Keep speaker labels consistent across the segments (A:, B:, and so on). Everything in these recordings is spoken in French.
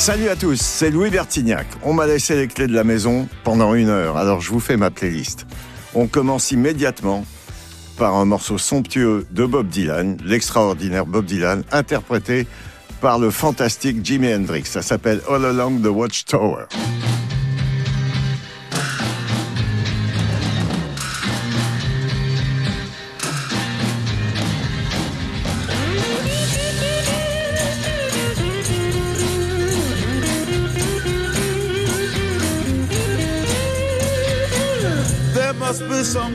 A: Salut à tous, c'est Louis Bertignac. On m'a laissé les clés de la maison pendant une heure, alors je vous fais ma playlist. On commence immédiatement par un morceau somptueux de Bob Dylan, l'extraordinaire Bob Dylan, interprété par le fantastique Jimi Hendrix. Ça s'appelle All Along the Watchtower.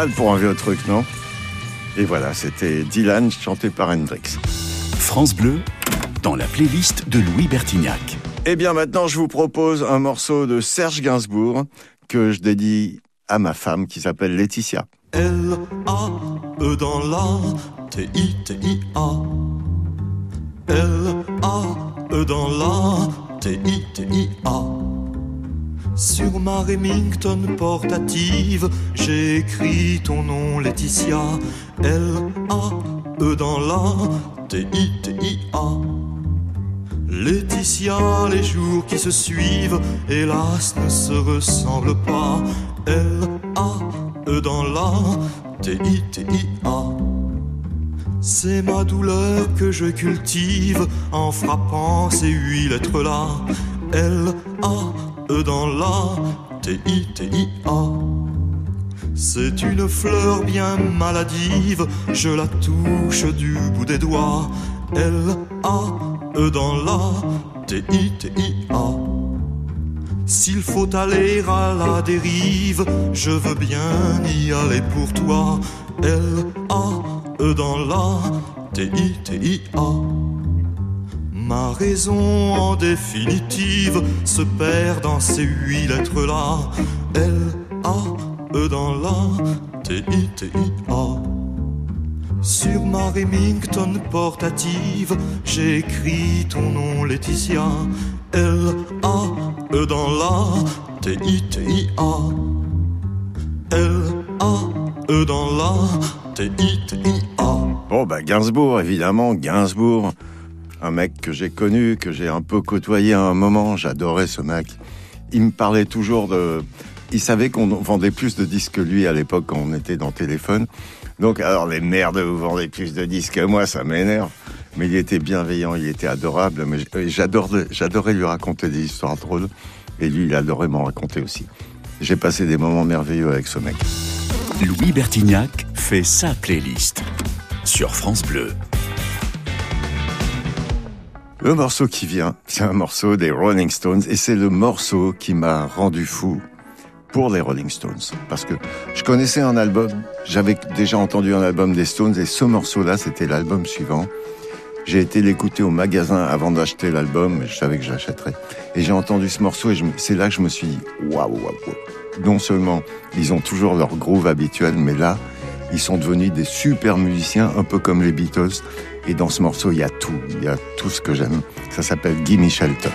A: mal pour un vieux truc, non? Et voilà, c'était Dylan chanté par Hendrix.
B: France Bleu, dans la playlist de Louis Bertignac.
A: Eh bien maintenant, je vous propose un morceau de Serge Gainsbourg que je dédie à ma femme qui s'appelle Laetitia.
C: L-A-E dans la T-I-T-I-A. L-A-E dans la T-I-T-I-A. Sur ma Remington portative, j'ai écrit ton nom Laetitia. L-A-E dans la T-I-T-I-A. Laetitia, les jours qui se suivent, hélas, ne se ressemblent pas. L-A-E dans la T-I-T-I-A. C'est ma douleur que je cultive en frappant ces huit lettres-là. L, A, E dans la, T, I, T, I, A. C'est une fleur bien maladive, je la touche du bout des doigts. L, A, E dans la, T, I, T, I, A. S'il faut aller à la dérive, je veux bien y aller pour toi. L, A, E dans la, T, I, T, I, A. Ma raison en définitive se perd dans ces huit lettres-là. L, A, E dans la, T, I, T, I, A. Sur ma Remington portative, j'ai écrit ton nom Laetitia. L, A, E dans la, T, I, T, I, A. L, A, E dans la, T, I, T, I, A.
A: Bon, bah, Gainsbourg, évidemment, Gainsbourg. Un mec que j'ai connu, que j'ai un peu côtoyé à un moment. J'adorais ce mec. Il me parlait toujours de. Il savait qu'on vendait plus de disques que lui à l'époque quand on était dans téléphone. Donc, alors, les merdes, vous vendez plus de disques que moi, ça m'énerve. Mais il était bienveillant, il était adorable. Mais j'adorais, lui raconter des histoires drôles. Et lui, il adorait m'en raconter aussi. J'ai passé des moments merveilleux avec ce mec.
B: Louis Bertignac fait sa playlist sur France Bleu.
A: Le morceau qui vient, c'est un morceau des Rolling Stones et c'est le morceau qui m'a rendu fou pour les Rolling Stones. Parce que je connaissais un album, j'avais déjà entendu un album des Stones et ce morceau-là, c'était l'album suivant. J'ai été l'écouter au magasin avant d'acheter l'album, mais je savais que j'achèterais. Et j'ai entendu ce morceau et c'est là que je me suis dit, waouh, waouh, waouh. Non seulement ils ont toujours leur groove habituel, mais là, ils sont devenus des super musiciens, un peu comme les Beatles. Et dans ce morceau, il y a tout, il y a tout ce que j'aime. Ça s'appelle Gimme Shelter.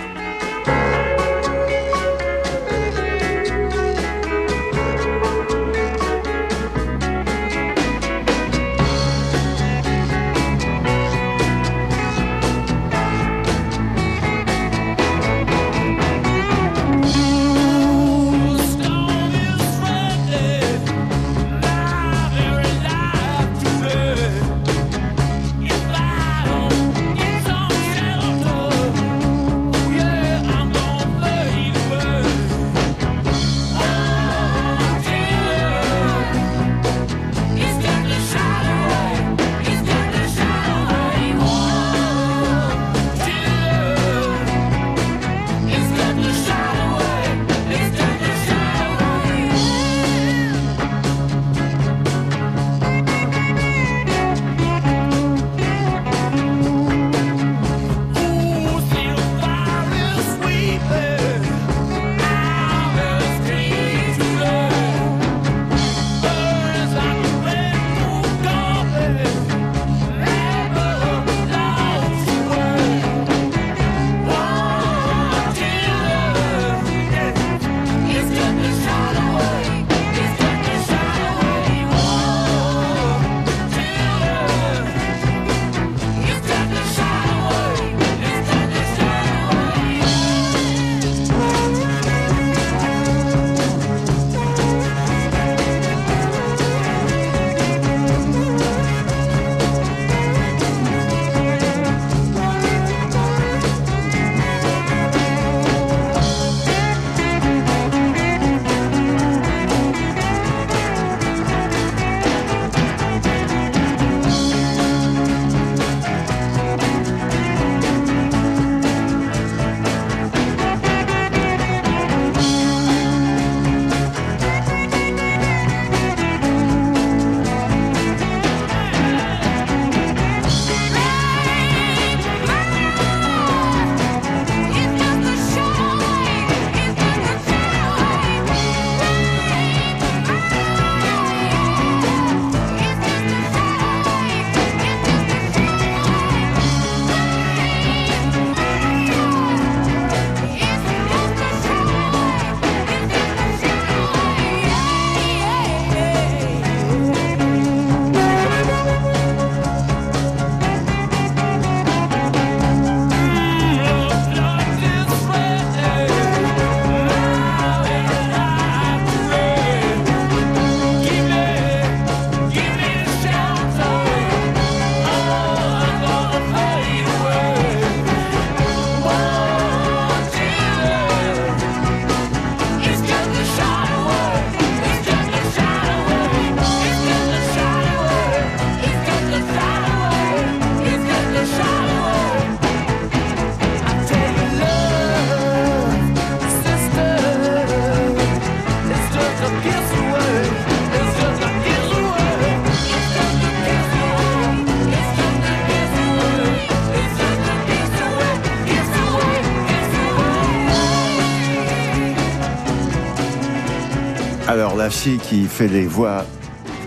A: Qui fait les voix,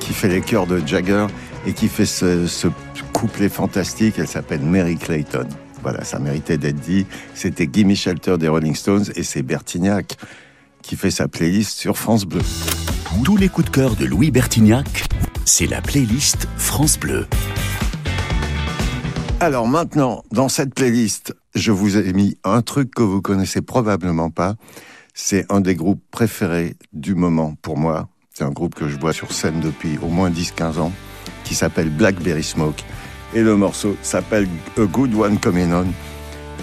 A: qui fait les chœurs de Jagger et qui fait ce, ce couplet fantastique, elle s'appelle Mary Clayton. Voilà, ça méritait d'être dit. C'était Gimme Shelter des Rolling Stones et c'est Bertignac qui fait sa playlist sur France Bleu.
B: Tous les coups de cœur de Louis Bertignac, c'est la playlist France Bleu.
A: Alors maintenant, dans cette playlist, je vous ai mis un truc que vous connaissez probablement pas. C'est un des groupes préférés du moment pour moi. C'est un groupe que je vois sur scène depuis au moins 10-15 ans, qui s'appelle Blackberry Smoke. Et le morceau s'appelle A Good One Coming On.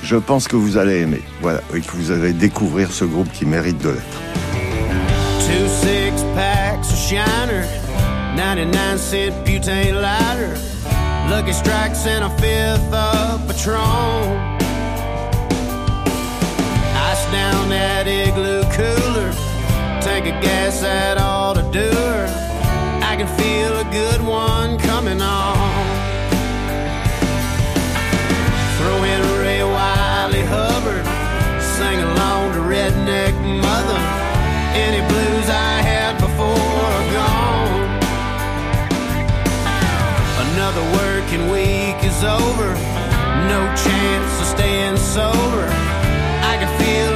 A: Je pense que vous allez aimer. Voilà, et que vous allez découvrir ce groupe qui mérite de l'être.
D: Two six packs of Shiner, 99 cent butane lighter, Lucky Strikes and a fifth of Patron. Down that igloo cooler, tank of gas that ought to do her. I can feel a good one coming on. Throw in Ray Wiley Hubbard, sing along to Redneck Mother. Any blues I had before are gone. Another working week is over. No chance of staying sober. I can feel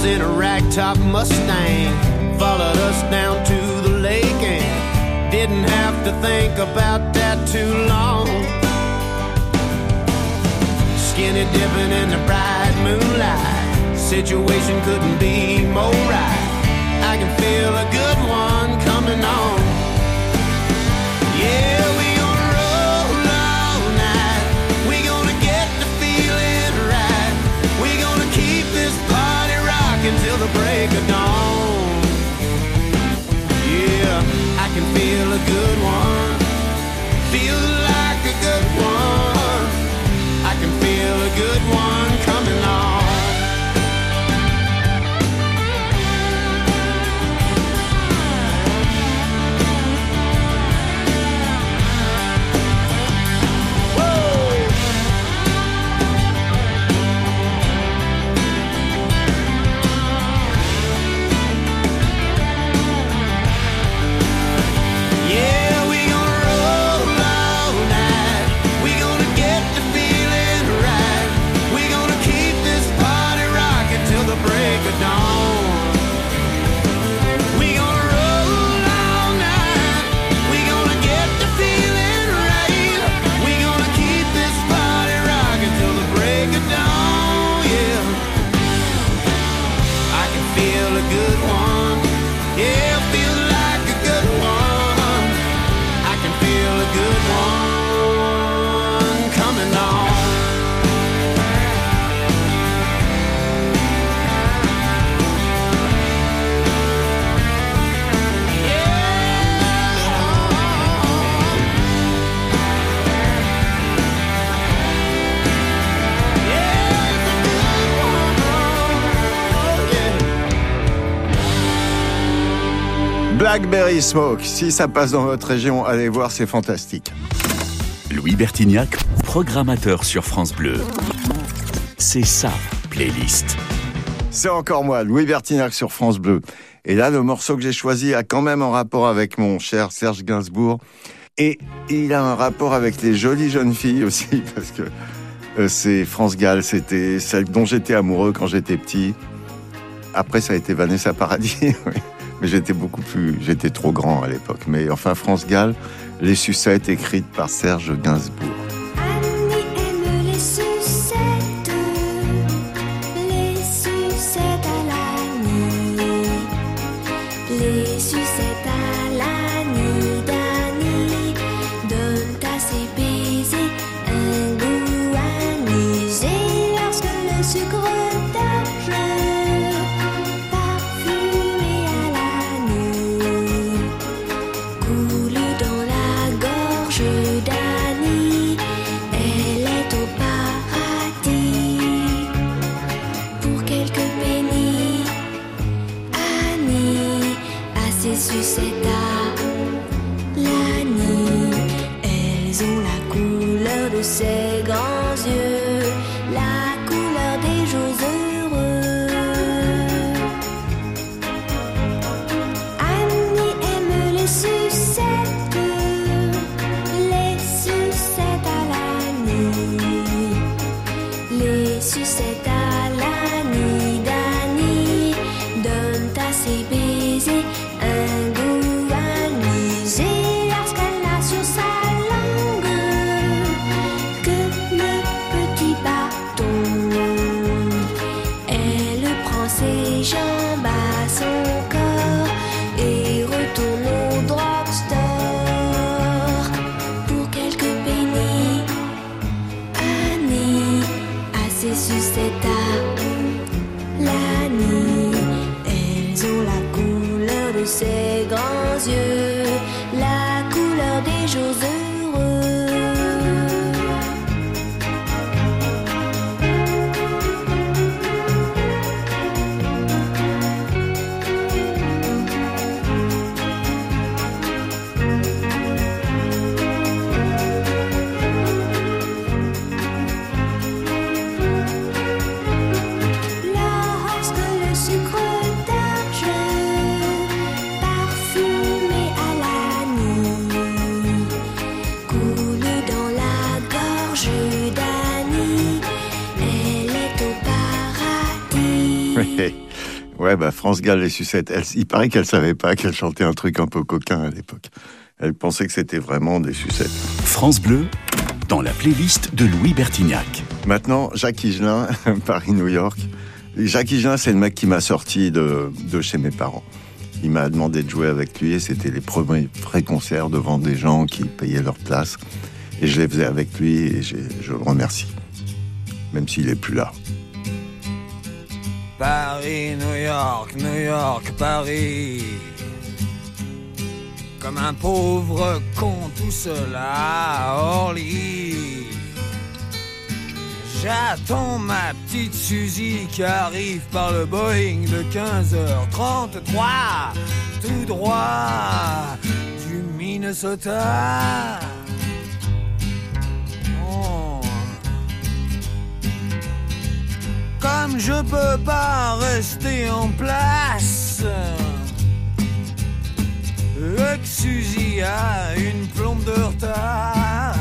D: Blondes in a ragtop Mustang followed us down to the lake and didn't have to think about that too long. Skinny dipping in the bright moonlight, situation couldn't be more right. I can feel a good
A: Blackberry Smoke, si ça passe dans votre région, allez voir, c'est fantastique.
B: Louis Bertignac, programmateur sur France Bleu. C'est sa playlist.
A: C'est encore moi, Louis Bertignac sur France Bleu. Et là, le morceau que j'ai choisi a quand même un rapport avec mon cher Serge Gainsbourg. Et il a un rapport avec les jolies jeunes filles aussi, parce que euh, c'est France Gall, c'était celle dont j'étais amoureux quand j'étais petit. Après, ça a été Vanessa Paradis, oui. Mais j'étais beaucoup plus, j'étais trop grand à l'époque. Mais enfin, France Gall, les sucettes écrites par Serge Gainsbourg. France Gall, les sucettes. Elle- il paraît qu'elle savait pas qu'elle chantait un truc un peu coquin à l'époque. Elle pensait que c'était vraiment des sucettes.
B: France Bleu, dans la playlist de Louis Bertignac.
A: Maintenant, Jacques Higelin, Paris-New York. Jacques Higelin, c'est le mec qui m'a sorti de, de chez mes parents. Il m'a demandé de jouer avec lui et c'était les premiers vrais concerts devant des gens qui payaient leur place. Et je les faisais avec lui et je le remercie. Même s'il est plus là.
E: Paris, New York, New York, Paris. Comme un pauvre con tout à Orly. J'attends ma petite Suzy qui arrive par le Boeing de 15h33, tout droit du Minnesota. Je peux pas rester en place, le Suzy a une plombe de retard.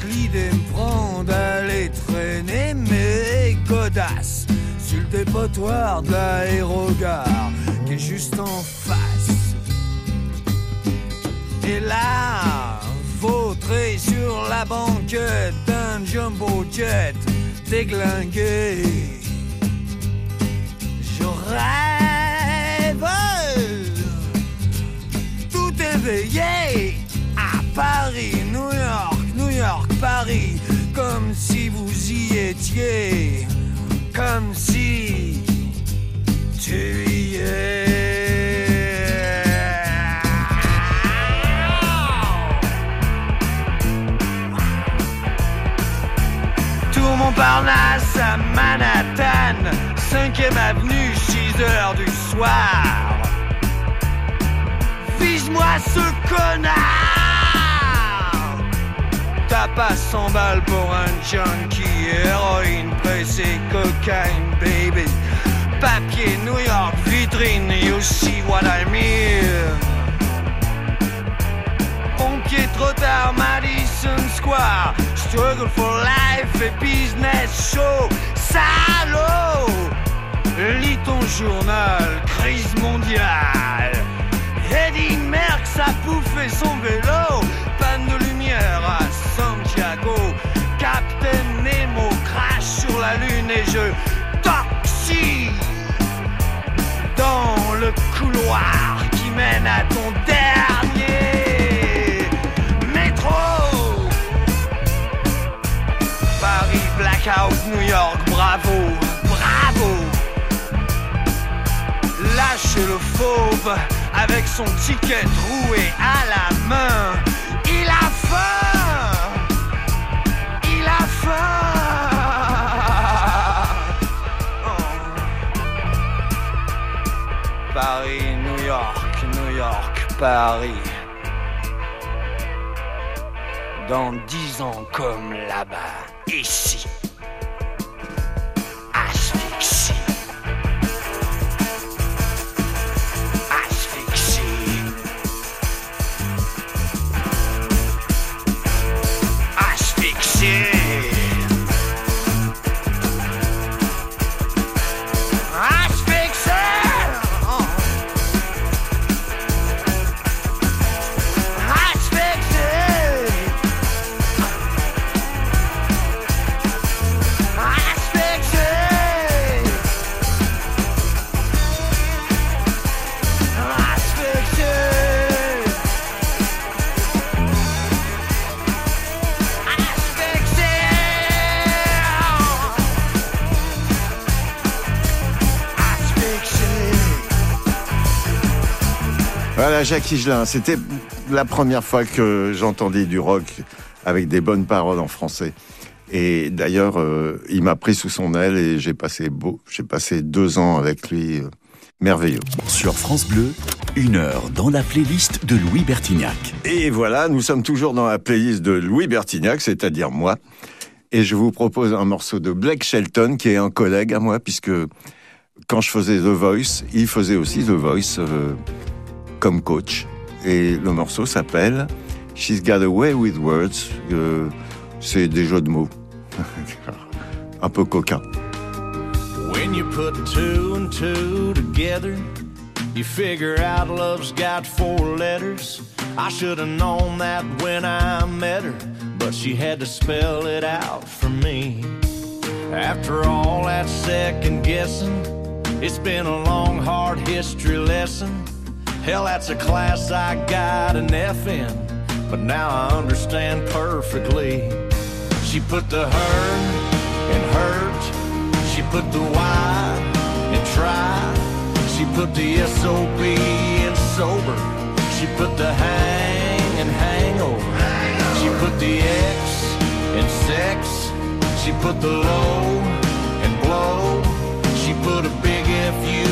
E: Que l'idée me prend d'aller traîner mes godasses sur le dépotoir de l'aérogare qui est juste en face. Et là, sur la banquette d'un jumbo jet déglingué. Je rêve tout éveillé à Paris, New York, New York, Paris, comme si vous y étiez, comme si 5ème avenue, 6 heures du soir. Vise-moi ce connard! T'as pas 100 balles pour un junkie Héroïne, pressée, cocaine, baby. Papier, New York, vitrine You see what I mean. Pompier, trop tard, Madison Square. Struggle for life et business show Salaud Lis ton journal, crise mondiale Eddie Merckx a bouffé son vélo, panne de lumière à Santiago. Captain Nemo crache sur la lune et je toxie dans le couloir qui mène à ton dernier métro. Paris, Blackout, New York, Lâchez le fauve avec son ticket troué à la main. Il a faim Il a faim Oh. Paris, New York, New York, Paris. dans dix ans comme là-bas, ici.
A: Jacques Higelin, c'était la première fois que j'entendais du rock avec des bonnes paroles en français. Et d'ailleurs, euh, il m'a pris sous son aile et j'ai passé, beau, j'ai passé deux ans avec lui. euh, merveilleux.
B: Sur France Bleu, une heure dans la playlist de Louis Bertignac.
A: Et voilà, nous sommes toujours dans la playlist de Louis Bertignac, c'est-à-dire moi. Et je vous propose un morceau de Blake Shelton, qui est un collègue à moi, puisque quand je faisais The Voice, il faisait aussi The Voice euh, comme coach. Et le morceau s'appelle She's Got Away with Words. Euh, C'est des jeux de mots. un peu coquin.
F: When you put two and two together, you figure out love's got four letters. I should have known that when I met her, but she had to spell it out for me. After all that second guessing, it's been a long, hard history lesson. Hell, that's a class I got an F in, but now I understand perfectly. She put the her in hurt. She put the why in try. She put the SOB in sober. She put the hang and hangover. She put the X in sex. She put the low and blow. She put a big FU in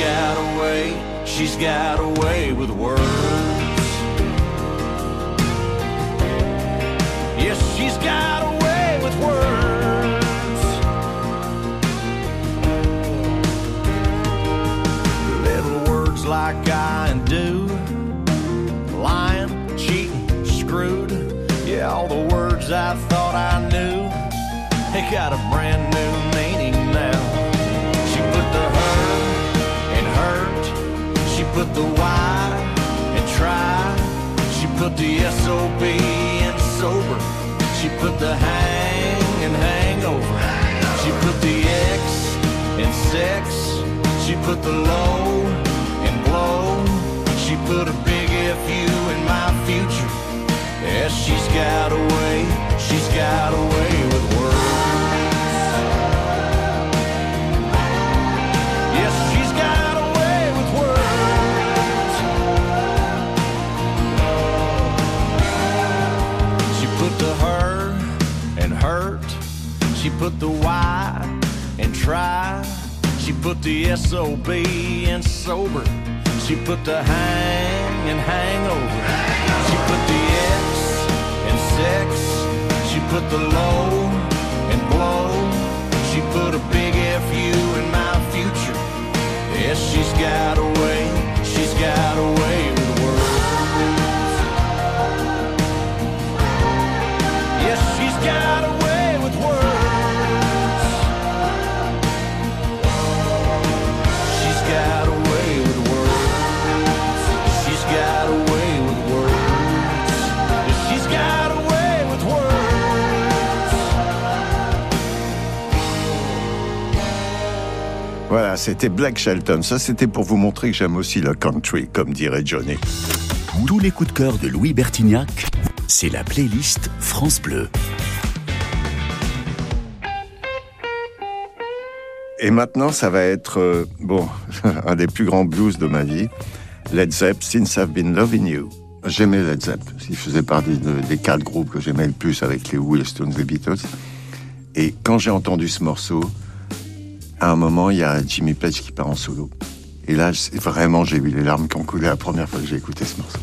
F: got a way. She's got a way with words. Yes, she's got a way with words. Little words like I and do, lying, cheating, screwed. Yeah, all the words I thought I knew, they got a brand new put the Y in try. She put the SOB in sober. She put the hang and hangover. She put the X in sex. She put the low in blow. She put a big FU in my future. Yes, she's got a way. She's got a put the Y and try. She put the SOB in sober. She put the hang and hangover. She put the X in sex. She put the low and blow. She put a big FU in my future. Yes, she's got a way.
A: Voilà, c'était Black Shelton. Ça, c'était pour vous montrer que j'aime aussi le country, comme dirait Johnny.
B: Tous les coups de cœur de Louis Bertignac, c'est la playlist France Bleu.
A: Et maintenant, ça va être, euh, bon, un des plus grands blues de ma vie. Led Zepp, Since I've Been Loving You. J'aimais Led Zepp. Il faisait partie de- des quatre groupes que j'aimais le plus avec les Who, les Stones, les Beatles. Et quand j'ai entendu ce morceau, à un moment, il y a Jimmy Page qui part en solo. Et là, vraiment, j'ai eu les larmes qui ont coulé la première fois que j'ai écouté ce morceau.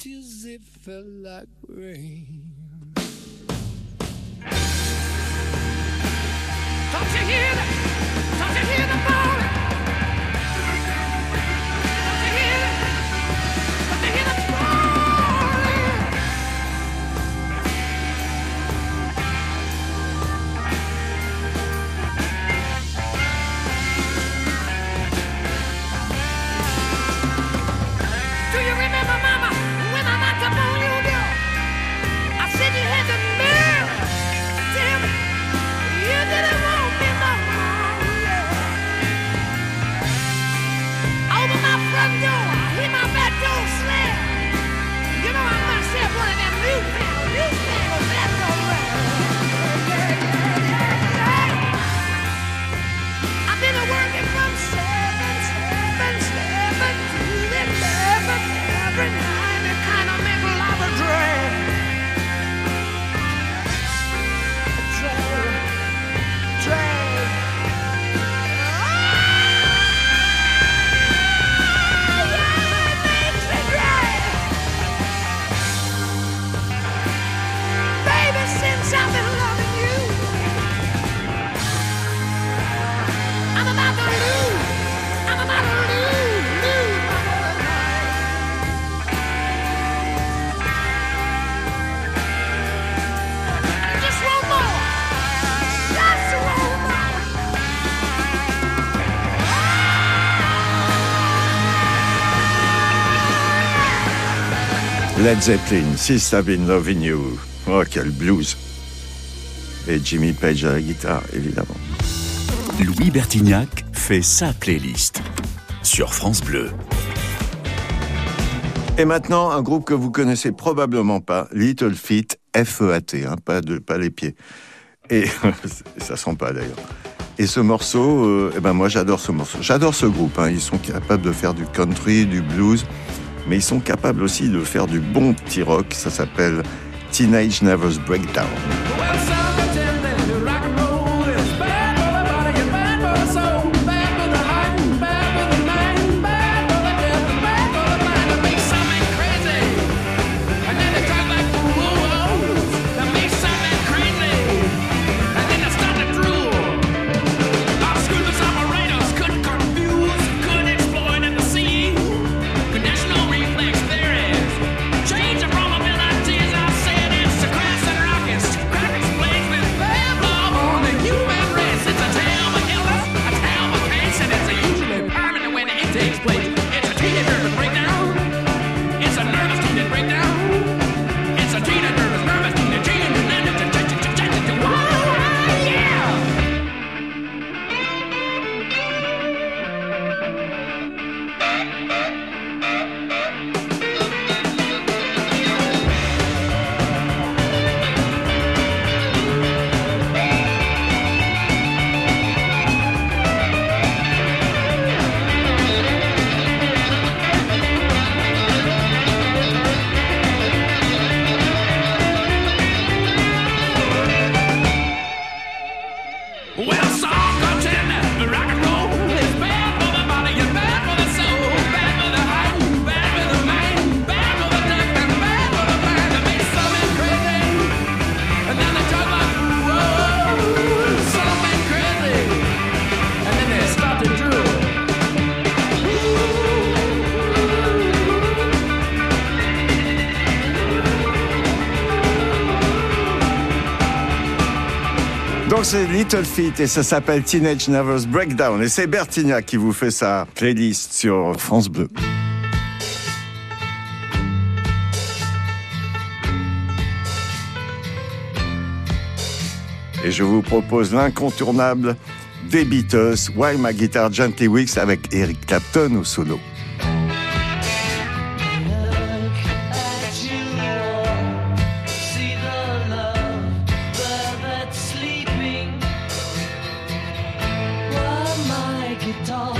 G: Tears, it felt like rain.
H: Led Zeppelin, Since I've Been Loving You. Oh, quel blues. Et Jimmy Page à la guitare, évidemment.
B: Louis Bertignac fait sa playlist sur France Bleu.
H: Et maintenant, un groupe que vous connaissez probablement pas, Little Feet, F-E-A-T, hein, pas, de, pas les pieds. Et ça sent pas d'ailleurs. Et ce morceau, euh, eh ben moi j'adore ce morceau. J'adore ce groupe. hein. Ils sont capables de faire du country, du blues, mais ils sont capables aussi de faire du bon petit rock. Ça s'appelle Teenage Nervous Breakdown. C'est Little Feet et ça s'appelle Teenage Nervous Breakdown. Et c'est Bertignac qui vous fait sa playlist sur France Bleu. Et je vous propose l'incontournable des Why My Guitar Gently Weeks avec Eric Clapton au solo.
I: My guitar gently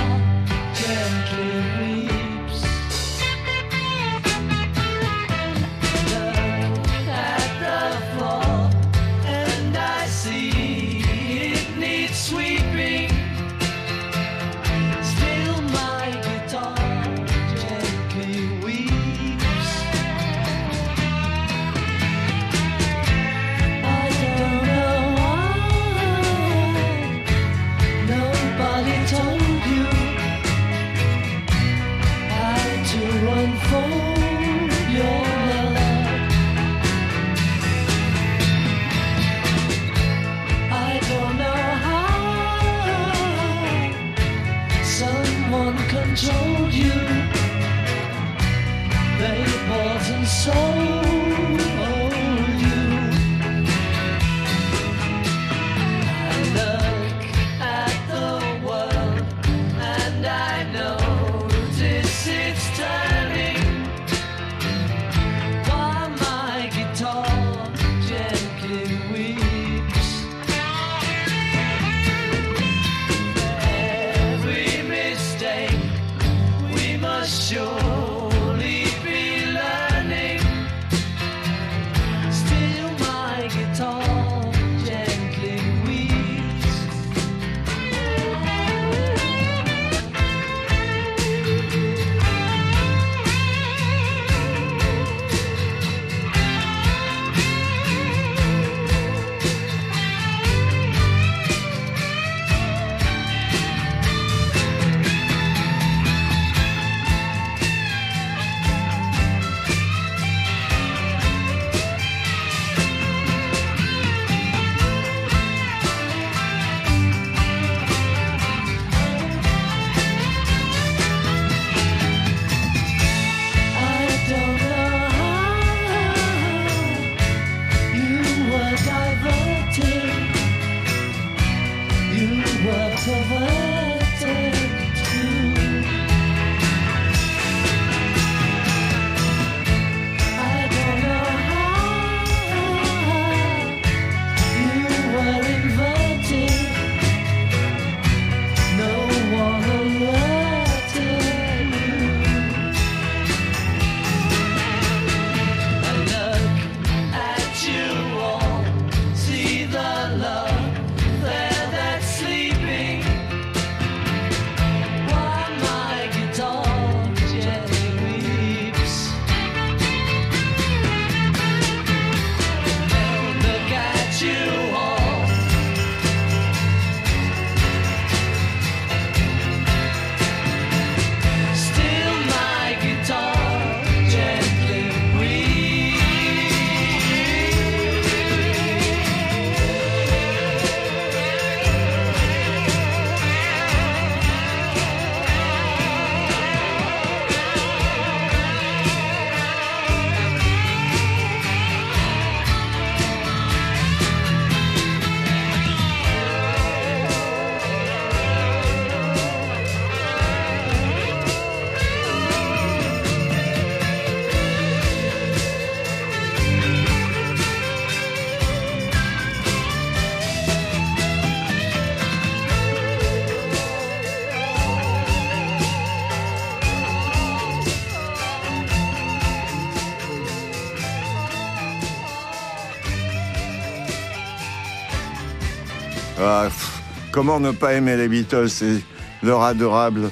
J: Comment ne pas aimer les Beatles C'est leur adorable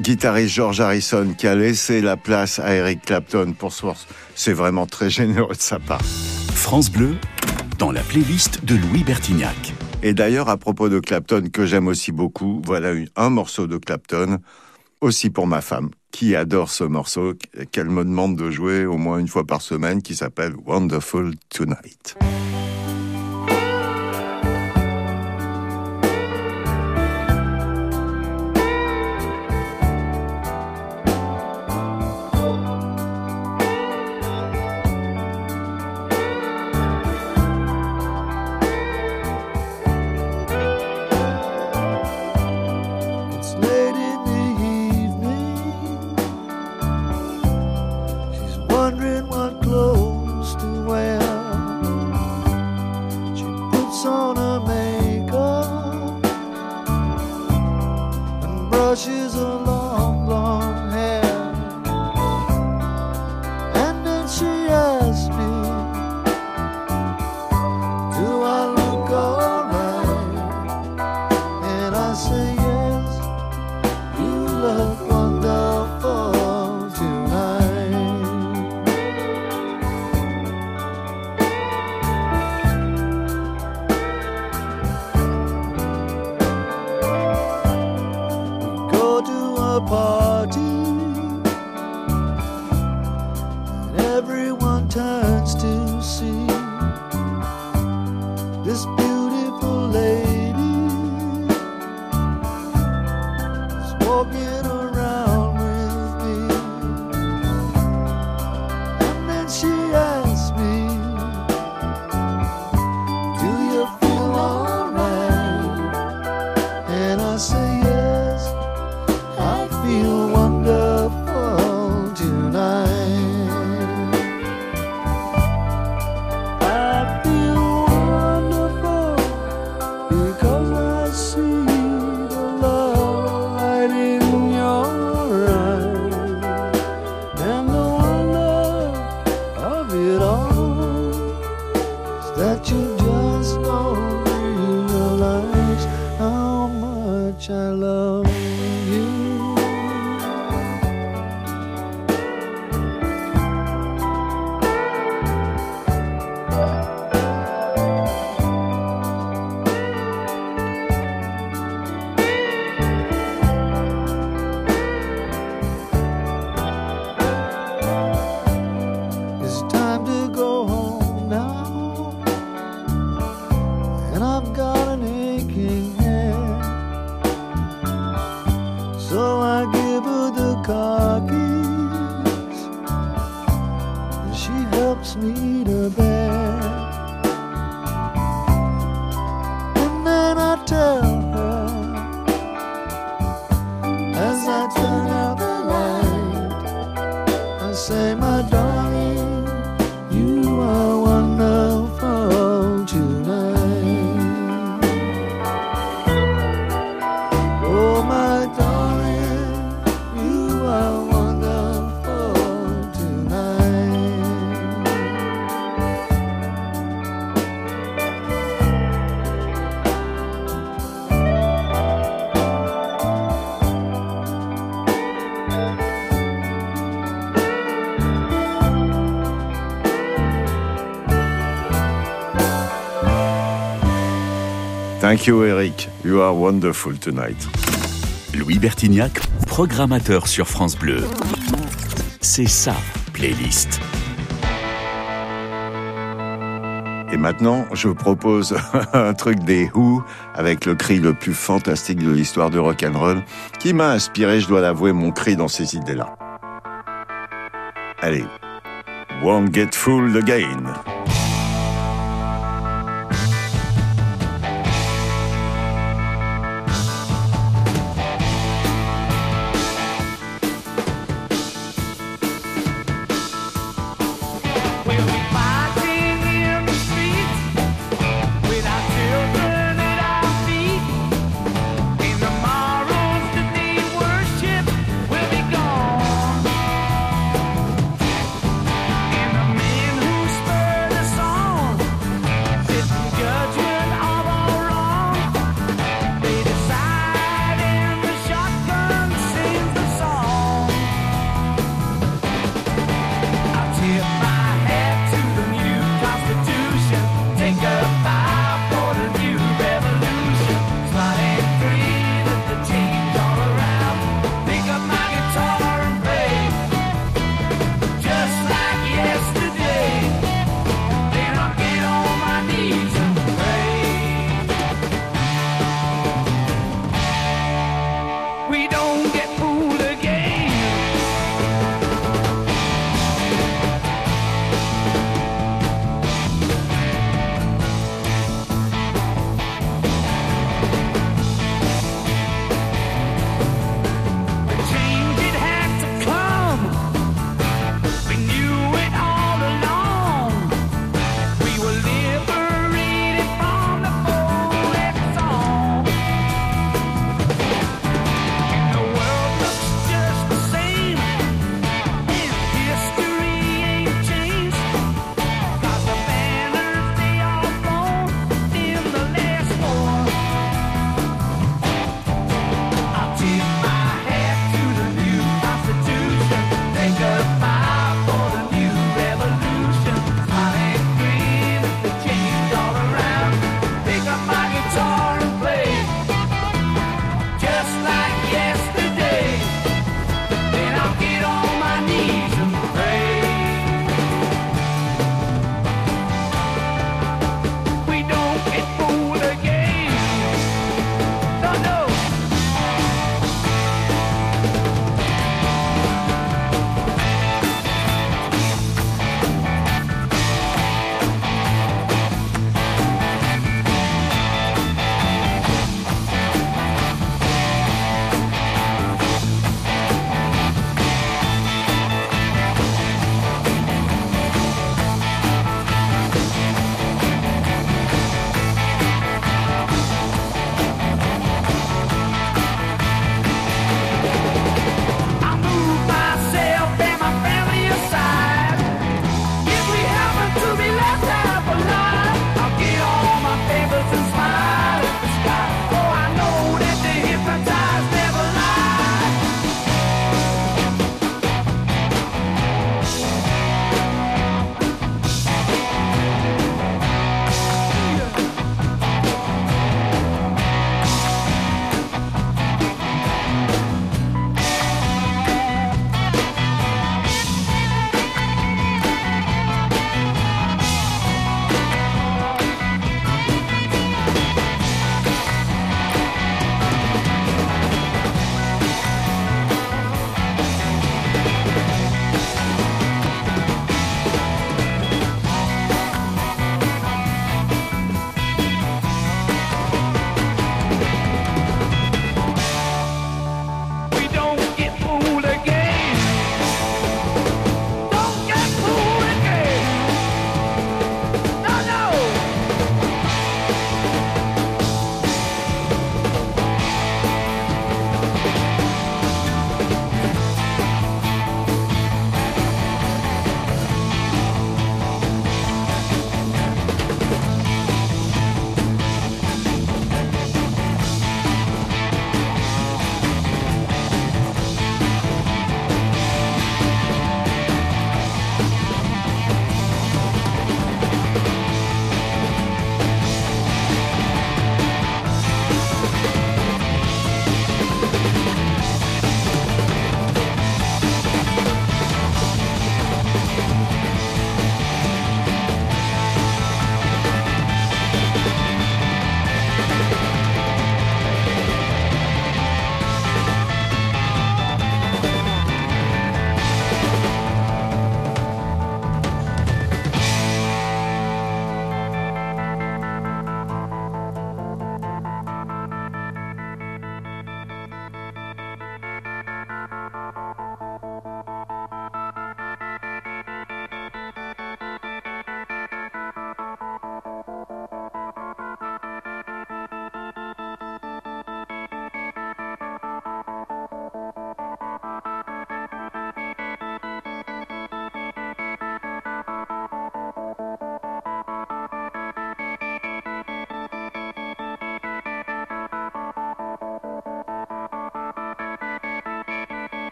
J: guitariste George Harrison qui a laissé la place à Eric Clapton pour ce C'est vraiment très généreux de sa part.
B: France Bleu, dans la playlist de Louis Bertignac.
J: Et d'ailleurs, à propos de Clapton, que j'aime aussi beaucoup, voilà un morceau de Clapton, aussi pour ma femme, qui adore ce morceau, qu'elle me demande de jouer au moins une fois par semaine, qui s'appelle Wonderful Tonight.
A: Thank you, Eric. You are wonderful tonight.
B: Louis Bertignac, programmateur sur France Bleu. C'est sa playlist.
A: Et maintenant, je vous propose un truc des Who avec le cri le plus fantastique de l'histoire du rock'n'roll qui m'a inspiré, je dois l'avouer, mon cri dans ces idées-là. Allez, Won't Get Fooled Again.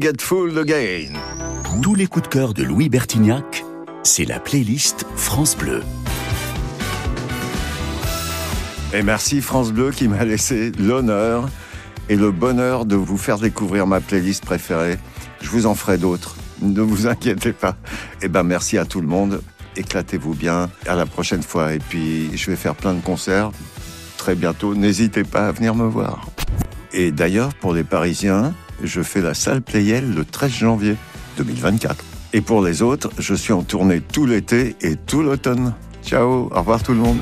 A: Get Fooled Again.
B: Tous les coups de cœur de Louis Bertignac, c'est la playlist France Bleu.
A: Et merci France Bleu qui m'a laissé l'honneur et le bonheur de vous faire découvrir ma playlist préférée. Je vous en ferai d'autres. Ne vous inquiétez pas. Et ben merci à tout le monde. Éclatez-vous bien. À la prochaine fois. Et puis je vais faire plein de concerts très bientôt. N'hésitez pas à venir me voir. Et d'ailleurs, pour les Parisiens, je fais la salle Playel le 13 janvier 2024. Et pour les autres, je suis en tournée tout l'été et tout l'automne. Ciao, au revoir tout le monde.